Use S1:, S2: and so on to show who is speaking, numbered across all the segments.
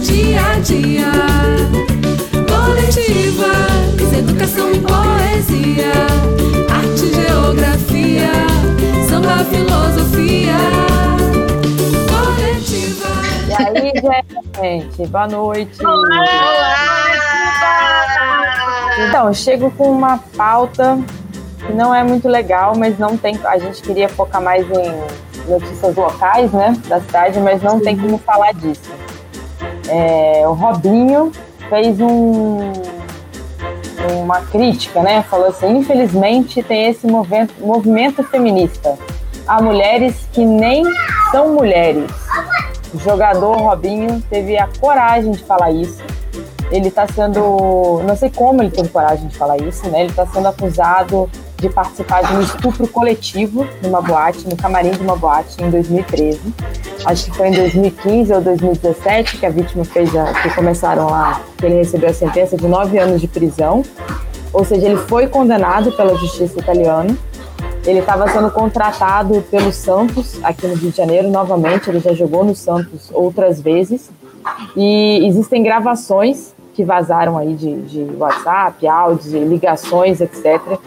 S1: dia a dia. Coletivas, educação e poesia, arte, geografia, samba, filosofia. Coletiva.
S2: E aí, gente? Boa noite.
S3: Olá!
S2: Então, eu chego com uma pauta que não é muito legal, mas não tem. A gente queria focar mais em notícias locais, né, da cidade, mas não tem como falar disso. É, o Robinho fez um, uma crítica, né? Falou assim: infelizmente tem esse movimento, movimento feminista. Há mulheres que nem são mulheres. O jogador Robinho teve a coragem de falar isso ele está sendo, não sei como ele teve coragem de falar isso, né? Ele está sendo acusado de participar de um estupro coletivo numa boate, no camarim de uma boate em 2013. Acho que foi em 2015 ou 2017 que a vítima fez a, que começaram lá, que ele recebeu a sentença de nove anos de prisão. Ou seja, ele foi condenado pela justiça italiana. Ele estava sendo contratado pelo Santos aqui no Rio de Janeiro novamente. Ele já jogou no Santos outras vezes. E existem gravações que vazaram aí de, de WhatsApp, áudios, ligações, etc.,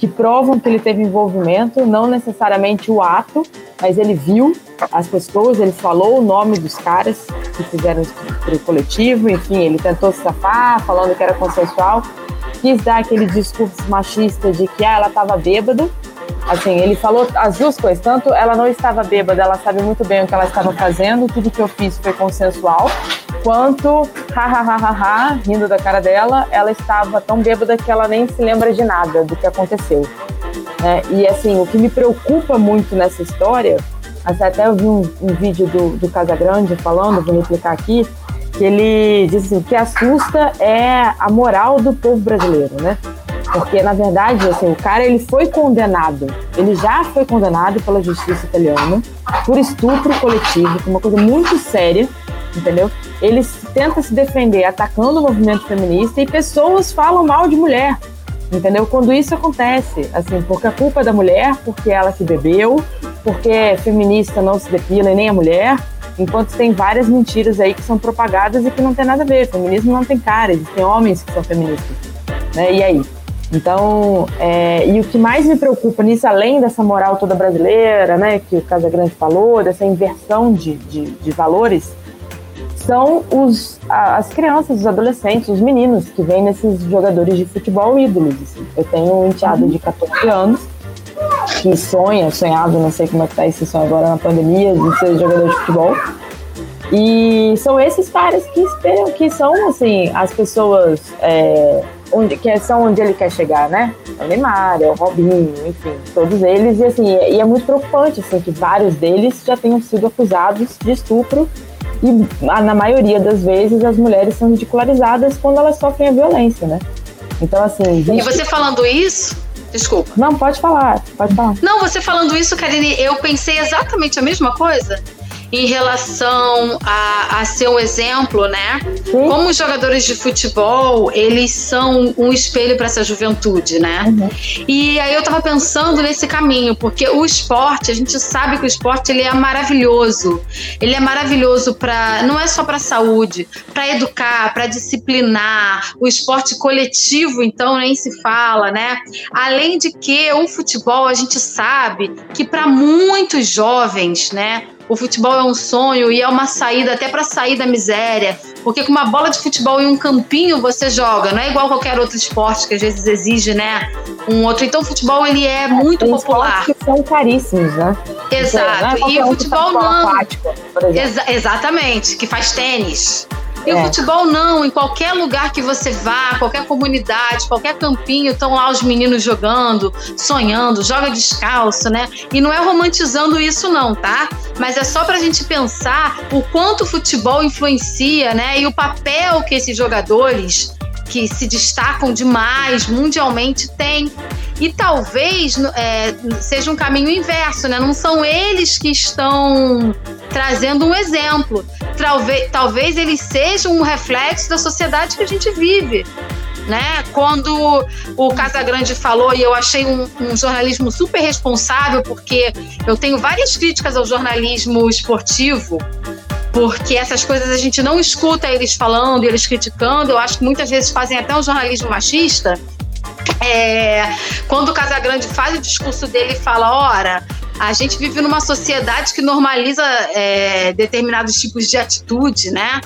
S2: que provam que ele teve envolvimento, não necessariamente o ato, mas ele viu as pessoas, ele falou o nome dos caras que fizeram o coletivo, enfim, ele tentou se safar, falando que era consensual, quis dar aquele discurso machista de que ah, ela estava bêbada, assim, ele falou as duas coisas, tanto ela não estava bêbada, ela sabe muito bem o que ela estava fazendo, tudo que eu fiz foi consensual, quanto, ha, rindo da cara dela, ela estava tão bêbada que ela nem se lembra de nada do que aconteceu. Né? E assim, o que me preocupa muito nessa história, até eu vi um, um vídeo do, do Casagrande falando, vou replicar aqui, que ele diz assim, o que assusta é a moral do povo brasileiro, né? Porque, na verdade, assim, o cara ele foi condenado, ele já foi condenado pela justiça italiana por estupro coletivo, que é uma coisa muito séria, entendeu? Ele tenta se defender atacando o movimento feminista e pessoas falam mal de mulher, entendeu? Quando isso acontece, assim, porque a culpa é da mulher, porque ela que bebeu, porque feminista não se depila e nem a mulher, enquanto tem várias mentiras aí que são propagadas e que não tem nada a ver. Feminismo não tem cara, existem homens que são feministas, né? E aí? Então, é, e o que mais me preocupa nisso, além dessa moral toda brasileira, né, que o Casagrande falou, dessa inversão de, de, de valores, são os, as crianças, os adolescentes, os meninos que vêm nesses jogadores de futebol ídolos. Assim. Eu tenho um enteado de 14 anos que sonha, sonhava, não sei como é que tá esse sonho agora na pandemia, de ser jogador de futebol. E são esses caras que esperam, que são, assim, as pessoas é, onde, que são onde ele quer chegar, né? É o Neymar, é o Robinho, enfim, todos eles. E, assim, e é muito preocupante, assim, que vários deles já tenham sido acusados de estupro e na maioria das vezes as mulheres são ridicularizadas quando elas sofrem a violência, né? Então, assim. Existe...
S3: E você falando isso. Desculpa.
S2: Não, pode falar, pode falar.
S3: Não, você falando isso, Karine, eu pensei exatamente a mesma coisa em relação a, a ser um exemplo, né? Sim. Como os jogadores de futebol, eles são um espelho para essa juventude, né? Uhum. E aí eu tava pensando nesse caminho, porque o esporte, a gente sabe que o esporte ele é maravilhoso. Ele é maravilhoso para não é só para saúde, para educar, para disciplinar. O esporte coletivo, então, nem se fala, né? Além de que o futebol, a gente sabe que para muitos jovens, né? O futebol é um sonho e é uma saída até para sair da miséria, porque com uma bola de futebol e um campinho você joga, não é igual qualquer outro esporte que às vezes exige, né, um outro. Então o futebol ele é muito Tem popular.
S2: Que são caríssimos, né?
S3: Exato. Então, é e o futebol não. Aquático, Exa exatamente, que faz tênis. E é. o futebol não, em qualquer lugar que você vá, qualquer comunidade, qualquer campinho, estão lá os meninos jogando, sonhando, joga descalço, né? E não é romantizando isso não, tá? Mas é só pra gente pensar o quanto o futebol influencia, né? E o papel que esses jogadores que se destacam demais mundialmente têm. E talvez é, seja um caminho inverso, né? Não são eles que estão trazendo um exemplo. Talvez, talvez eles sejam um reflexo da sociedade que a gente vive. Né? Quando o Casagrande falou, e eu achei um, um, jornalismo super responsável, porque eu tenho várias críticas ao jornalismo esportivo, porque essas coisas a gente não escuta eles falando, eles criticando. Eu acho que muitas vezes fazem até um jornalismo machista. É, quando o Casagrande faz o discurso dele e fala: ora, a gente vive numa sociedade que normaliza é, determinados tipos de atitude, né?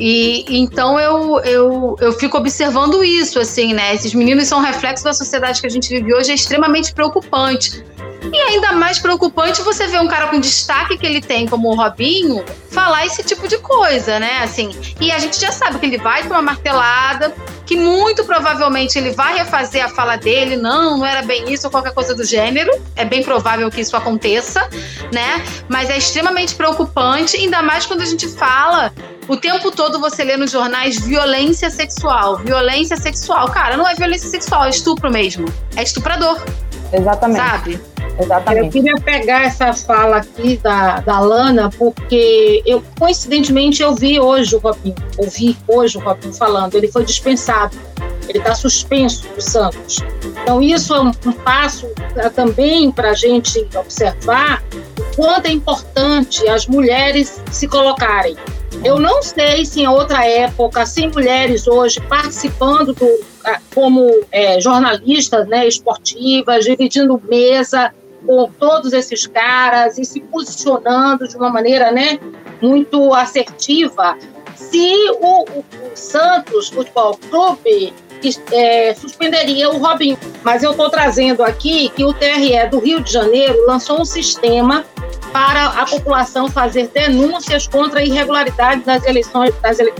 S3: E então eu, eu, eu fico observando isso, assim, né? Esses meninos são reflexo da sociedade que a gente vive hoje, é extremamente preocupante. E ainda mais preocupante você ver um cara com destaque que ele tem, como o Robinho, falar esse tipo de coisa, né? Assim, e a gente já sabe que ele vai uma martelada, que muito provavelmente ele vai refazer a fala dele, não, não era bem isso ou qualquer coisa do gênero. É bem provável que isso aconteça, né? Mas é extremamente preocupante, ainda mais quando a gente fala o tempo todo você lê nos jornais violência sexual, violência sexual. Cara, não é violência sexual, é estupro mesmo. É estuprador.
S2: Exatamente.
S3: Sabe?
S2: Exatamente.
S4: Eu queria pegar essa fala aqui da, da Lana, porque eu, coincidentemente, eu vi hoje o Robinho, ouvi hoje o Robinho falando, ele foi dispensado, ele está suspenso do Santos. Então, isso é um, um passo também para a gente observar o quanto é importante as mulheres se colocarem. Eu não sei se em outra época, sem mulheres hoje participando do, como é, jornalistas né, esportivas, dividindo mesa, com todos esses caras e se posicionando de uma maneira né, muito assertiva. Se o, o, o Santos Futebol Clube é, suspenderia o Robinho. Mas eu estou trazendo aqui que o TRE do Rio de Janeiro lançou um sistema para a população fazer denúncias contra irregularidades nas eleições,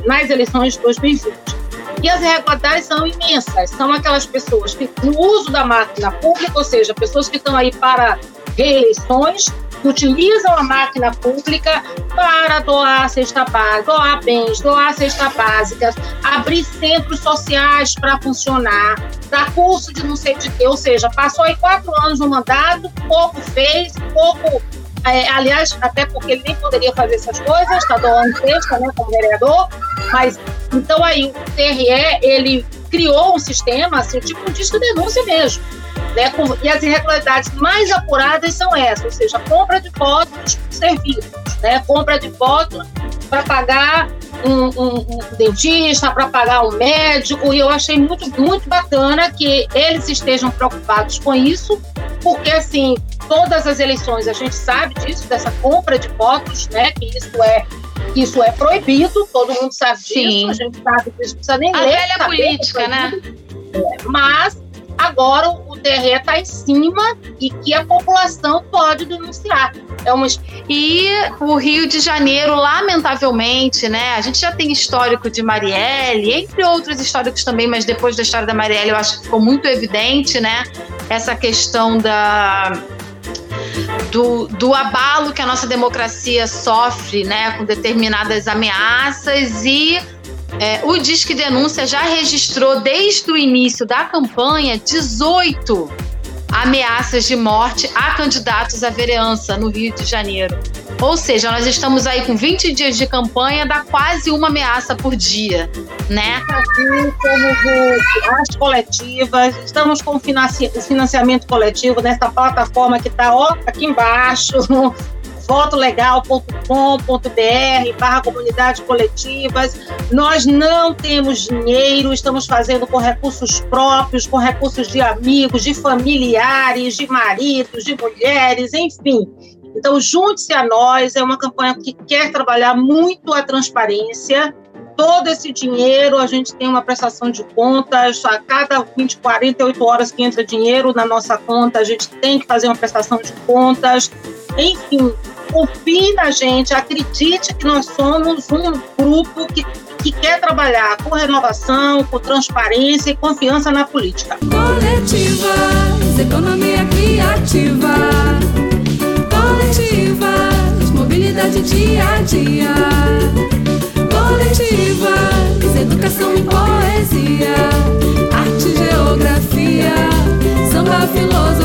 S4: nas eleições de 2020. E as irregularidades são imensas. São aquelas pessoas que, no uso da máquina pública, ou seja, pessoas que estão aí para reeleições, que utilizam a máquina pública para doar cesta básica, doar bens, doar cesta básicas, abrir centros sociais para funcionar, dar curso de não sei de quê, ou seja, passou aí quatro anos no mandato, pouco fez, pouco é, aliás, até porque ele nem poderia fazer essas coisas, está doando texto, né, como vereador, mas então aí o TRE, ele criou um sistema, assim, tipo um disco de denúncia mesmo, né, com, e as irregularidades mais apuradas são essas, ou seja, compra de votos serviços, né, compra de votos para pagar um, um, um dentista, para pagar um médico, e eu achei muito, muito bacana que eles estejam preocupados com isso, porque assim, todas as eleições a gente sabe disso, dessa compra de votos, né? Que isso é isso é proibido, todo mundo sabe Sim. disso, a gente sabe disso, não precisa nem
S3: a
S4: ler.
S3: A velha política, é né?
S4: Mas agora o TRE está em cima e que a população pode denunciar. É uma...
S3: E o Rio de Janeiro, lamentavelmente, né? A gente já tem histórico de Marielle, entre outros históricos também, mas depois da história da Marielle eu acho que ficou muito evidente, né? Essa questão da do, do abalo que a nossa democracia sofre né, com determinadas ameaças e é, o Disque Denúncia já registrou desde o início da campanha 18 ameaças de morte a candidatos à vereança no Rio de Janeiro. Ou seja, nós estamos aí com 20 dias de campanha, dá quase uma ameaça por dia, né?
S4: As coletivas, estamos com o financiamento coletivo nessa plataforma que está aqui embaixo, votolegal.com.br barra comunidades coletivas. Nós não temos dinheiro, estamos fazendo com recursos próprios, com recursos de amigos, de familiares, de maridos, de mulheres, enfim. Então, junte-se a nós, é uma campanha que quer trabalhar muito a transparência. Todo esse dinheiro, a gente tem uma prestação de contas, a cada 20, 48 horas que entra dinheiro na nossa conta, a gente tem que fazer uma prestação de contas. Enfim, confie na gente, acredite que nós somos um grupo que, que quer trabalhar com renovação, com transparência e confiança na política.
S1: Coletivas, economia criativa dia a dia. Coletivas, educação e poesia, arte, geografia, samba, filosofia.